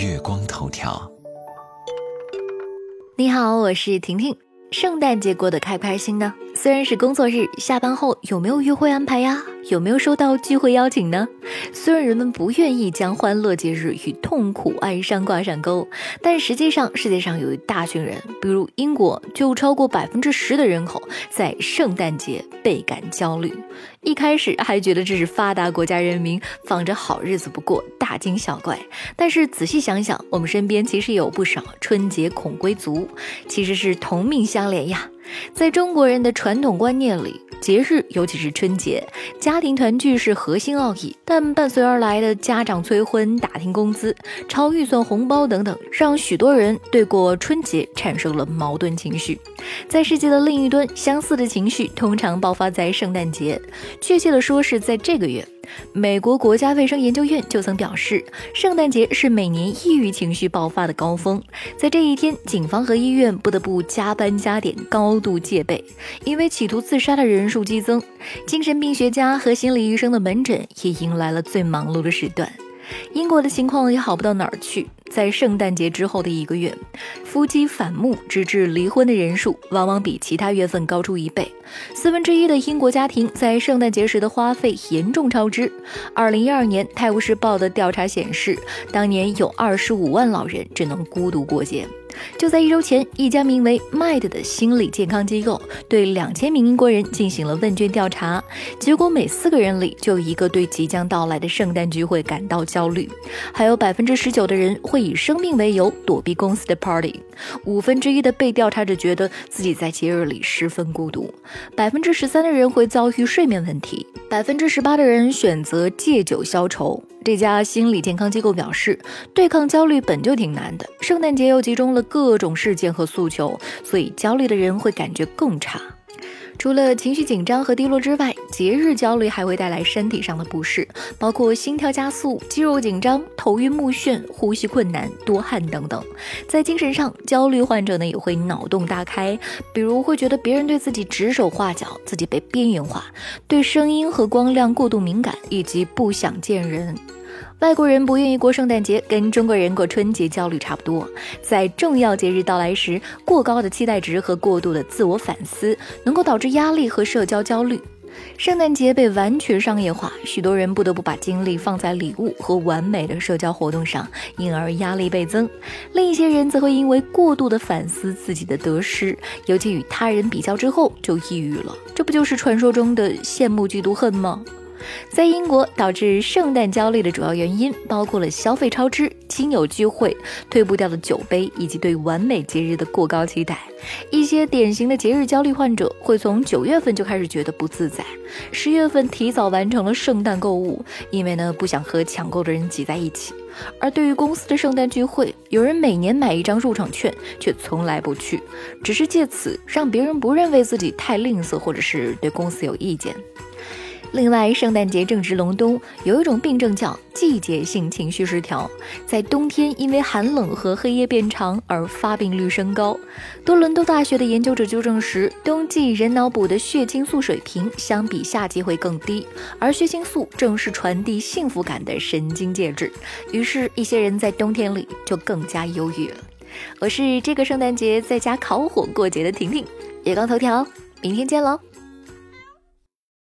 月光头条。你好，我是婷婷。圣诞节过得开不开心呢？虽然是工作日，下班后有没有约会安排呀？有没有收到聚会邀请呢？虽然人们不愿意将欢乐节日与痛苦哀伤挂上钩，但实际上世界上有一大群人，比如英国，就超过百分之十的人口在圣诞节倍感焦虑。一开始还觉得这是发达国家人民放着好日子不过，大惊小怪。但是仔细想想，我们身边其实有不少春节恐归族，其实是同命相连呀。在中国人的传统观念里，节日尤其是春节，家庭团聚是核心奥义。但伴随而来的家长催婚、打听工资、超预算红包等等，让许多人对过春节产生了矛盾情绪。在世界的另一端，相似的情绪通常爆发在圣诞节，确切的说是在这个月。美国国家卫生研究院就曾表示，圣诞节是每年抑郁情绪爆发的高峰。在这一天，警方和医院不得不加班加点，高度戒备，因为企图自杀的人数激增。精神病学家和心理医生的门诊也迎来了最忙碌的时段。英国的情况也好不到哪儿去。在圣诞节之后的一个月，夫妻反目直至离婚的人数往往比其他月份高出一倍。四分之一的英国家庭在圣诞节时的花费严重超支。二零一二年《泰晤士报》的调查显示，当年有二十五万老人只能孤独过节。就在一周前，一家名为 Mad 的心理健康机构对两千名英国人进行了问卷调查，结果每四个人里就有一个对即将到来的圣诞聚会感到焦虑，还有百分之十九的人会以生病为由躲避公司的 party，五分之一的被调查者觉得自己在节日里十分孤独，百分之十三的人会遭遇睡眠问题，百分之十八的人选择戒酒消愁。这家心理健康机构表示，对抗焦虑本就挺难的，圣诞节又集中了各种事件和诉求，所以焦虑的人会感觉更差。除了情绪紧张和低落之外，节日焦虑还会带来身体上的不适，包括心跳加速、肌肉紧张、头晕目眩、呼吸困难、多汗等等。在精神上，焦虑患者呢也会脑洞大开，比如会觉得别人对自己指手画脚，自己被边缘化，对声音和光亮过度敏感，以及不想见人。外国人不愿意过圣诞节，跟中国人过春节焦虑差不多。在重要节日到来时，过高的期待值和过度的自我反思，能够导致压力和社交焦虑。圣诞节被完全商业化，许多人不得不把精力放在礼物和完美的社交活动上，因而压力倍增。另一些人则会因为过度的反思自己的得失，尤其与他人比较之后就抑郁了。这不就是传说中的羡慕嫉妒恨吗？在英国，导致圣诞焦虑的主要原因包括了消费超支、亲友聚会、退不掉的酒杯，以及对完美节日的过高期待。一些典型的节日焦虑患者会从九月份就开始觉得不自在，十月份提早完成了圣诞购物，因为呢不想和抢购的人挤在一起。而对于公司的圣诞聚会，有人每年买一张入场券，却从来不去，只是借此让别人不认为自己太吝啬，或者是对公司有意见。另外，圣诞节正值隆冬，有一种病症叫季节性情绪失调，在冬天因为寒冷和黑夜变长而发病率升高。多伦多大学的研究者就证实，冬季人脑补的血清素水平相比夏季会更低，而血清素正是传递幸福感的神经介质。于是，一些人在冬天里就更加忧郁了。我是这个圣诞节在家烤火过节的婷婷，月光头条，明天见喽。